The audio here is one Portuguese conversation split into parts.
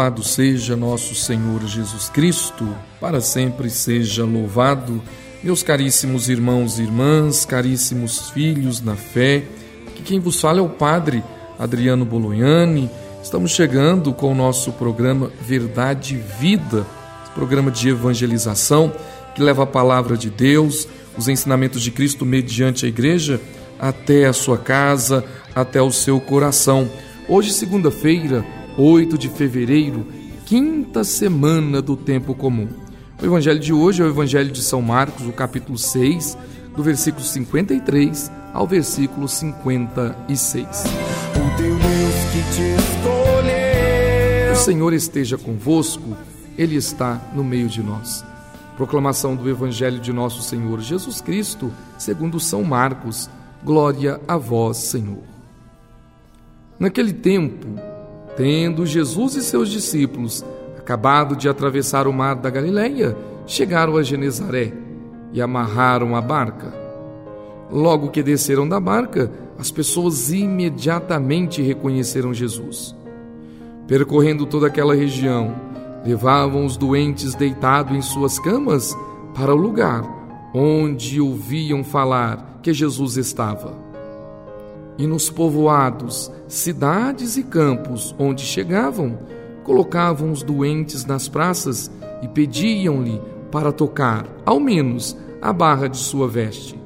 Louvado seja nosso Senhor Jesus Cristo, para sempre seja louvado. Meus caríssimos irmãos e irmãs, caríssimos filhos na fé, que quem vos fala é o Padre Adriano Bolognani. Estamos chegando com o nosso programa Verdade e Vida, programa de evangelização que leva a palavra de Deus, os ensinamentos de Cristo mediante a igreja até a sua casa, até o seu coração. Hoje, segunda-feira, 8 de fevereiro, quinta semana do tempo comum. O evangelho de hoje é o evangelho de São Marcos, o capítulo 6, do versículo 53 ao versículo 56. O Deus que te escolheu. O Senhor esteja convosco, ele está no meio de nós. Proclamação do evangelho de nosso Senhor Jesus Cristo, segundo São Marcos. Glória a vós, Senhor. Naquele tempo, Tendo Jesus e seus discípulos acabado de atravessar o mar da Galileia, chegaram a Genezaré e amarraram a barca. Logo que desceram da barca, as pessoas imediatamente reconheceram Jesus. Percorrendo toda aquela região, levavam os doentes deitados em suas camas para o lugar onde ouviam falar que Jesus estava e nos povoados, cidades e campos onde chegavam, colocavam os doentes nas praças e pediam-lhe para tocar, ao menos, a barra de sua veste.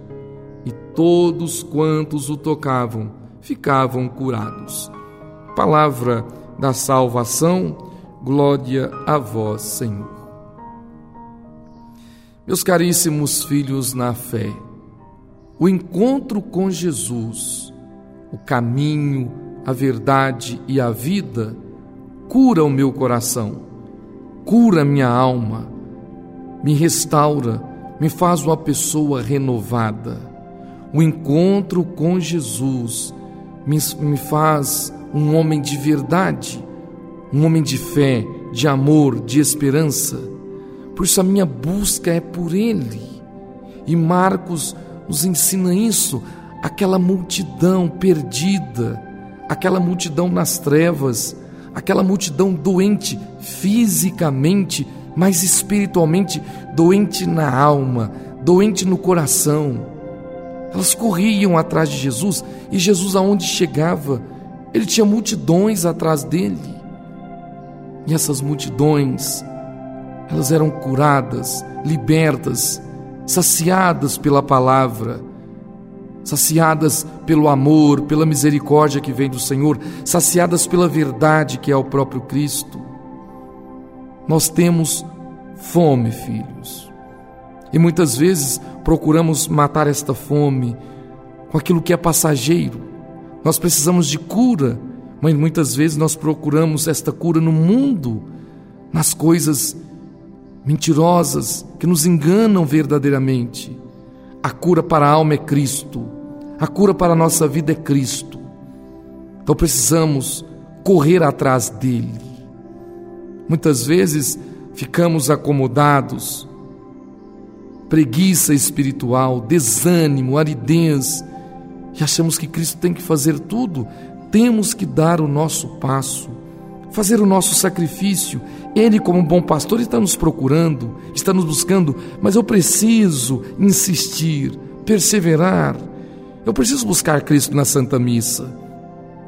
E todos quantos o tocavam ficavam curados. Palavra da salvação, glória a vós, Senhor. Meus caríssimos filhos na fé, o encontro com Jesus o caminho, a verdade e a vida, cura o meu coração, cura minha alma, me restaura, me faz uma pessoa renovada. O encontro com Jesus me, me faz um homem de verdade, um homem de fé, de amor, de esperança. Por isso a minha busca é por Ele. E Marcos nos ensina isso aquela multidão perdida, aquela multidão nas trevas, aquela multidão doente fisicamente, mas espiritualmente doente na alma, doente no coração. Elas corriam atrás de Jesus e Jesus, aonde chegava, ele tinha multidões atrás dele. E essas multidões, elas eram curadas, libertas, saciadas pela palavra saciadas pelo amor, pela misericórdia que vem do Senhor, saciadas pela verdade que é o próprio Cristo. Nós temos fome, filhos. E muitas vezes procuramos matar esta fome com aquilo que é passageiro. Nós precisamos de cura, mas muitas vezes nós procuramos esta cura no mundo, nas coisas mentirosas que nos enganam verdadeiramente. A cura para a alma é Cristo. A cura para a nossa vida é Cristo. Então precisamos correr atrás dele. Muitas vezes ficamos acomodados, preguiça espiritual, desânimo, aridez, e achamos que Cristo tem que fazer tudo. Temos que dar o nosso passo, fazer o nosso sacrifício. Ele, como bom pastor, está nos procurando, está nos buscando, mas eu preciso insistir, perseverar eu preciso buscar Cristo na Santa Missa.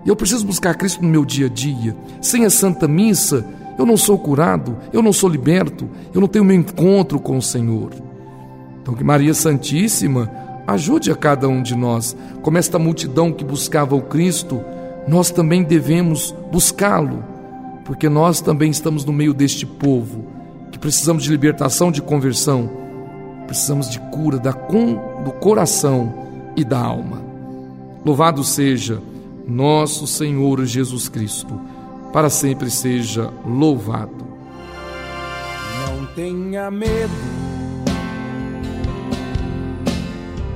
Eu preciso buscar Cristo no meu dia a dia. Sem a Santa Missa, eu não sou curado, eu não sou liberto, eu não tenho meu encontro com o Senhor. Então, que Maria Santíssima ajude a cada um de nós. Como esta multidão que buscava o Cristo, nós também devemos buscá-lo, porque nós também estamos no meio deste povo que precisamos de libertação, de conversão, precisamos de cura da, do coração e da alma. Louvado seja nosso Senhor Jesus Cristo, para sempre seja louvado. Não tenha medo,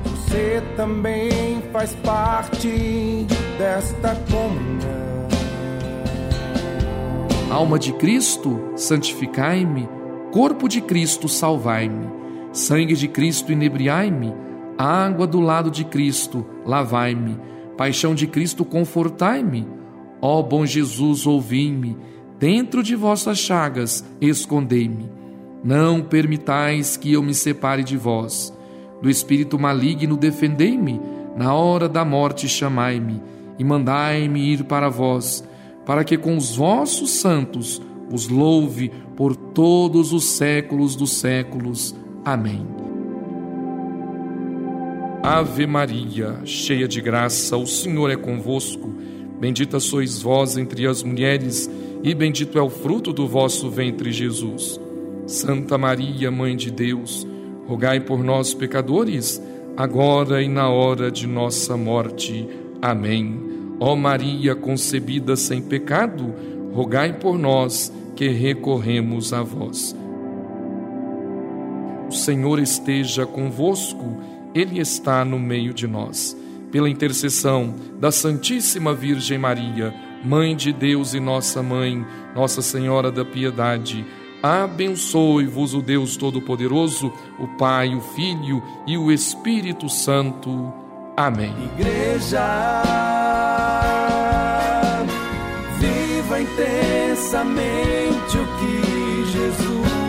você também faz parte desta comunhão. Alma de Cristo, santificai-me, corpo de Cristo, salvai-me, sangue de Cristo, inebriai-me água do lado de Cristo, lavai-me. Paixão de Cristo, confortai-me. Ó bom Jesus, ouvi-me. dentro de vossas chagas escondei-me. Não permitais que eu me separe de vós. Do espírito maligno defendei-me, na hora da morte chamai-me, e mandai-me ir para vós, para que com os vossos santos os louve por todos os séculos dos séculos. Amém. Ave Maria, cheia de graça, o Senhor é convosco. Bendita sois vós entre as mulheres, e bendito é o fruto do vosso ventre, Jesus. Santa Maria, Mãe de Deus, rogai por nós, pecadores, agora e na hora de nossa morte. Amém. Ó Maria concebida sem pecado, rogai por nós que recorremos a vós. O Senhor esteja convosco, Ele está no meio de nós. Pela intercessão da Santíssima Virgem Maria, Mãe de Deus e nossa Mãe, Nossa Senhora da Piedade, abençoe-vos o Deus Todo-Poderoso, o Pai, o Filho e o Espírito Santo. Amém. Igreja, intensamente o que Jesus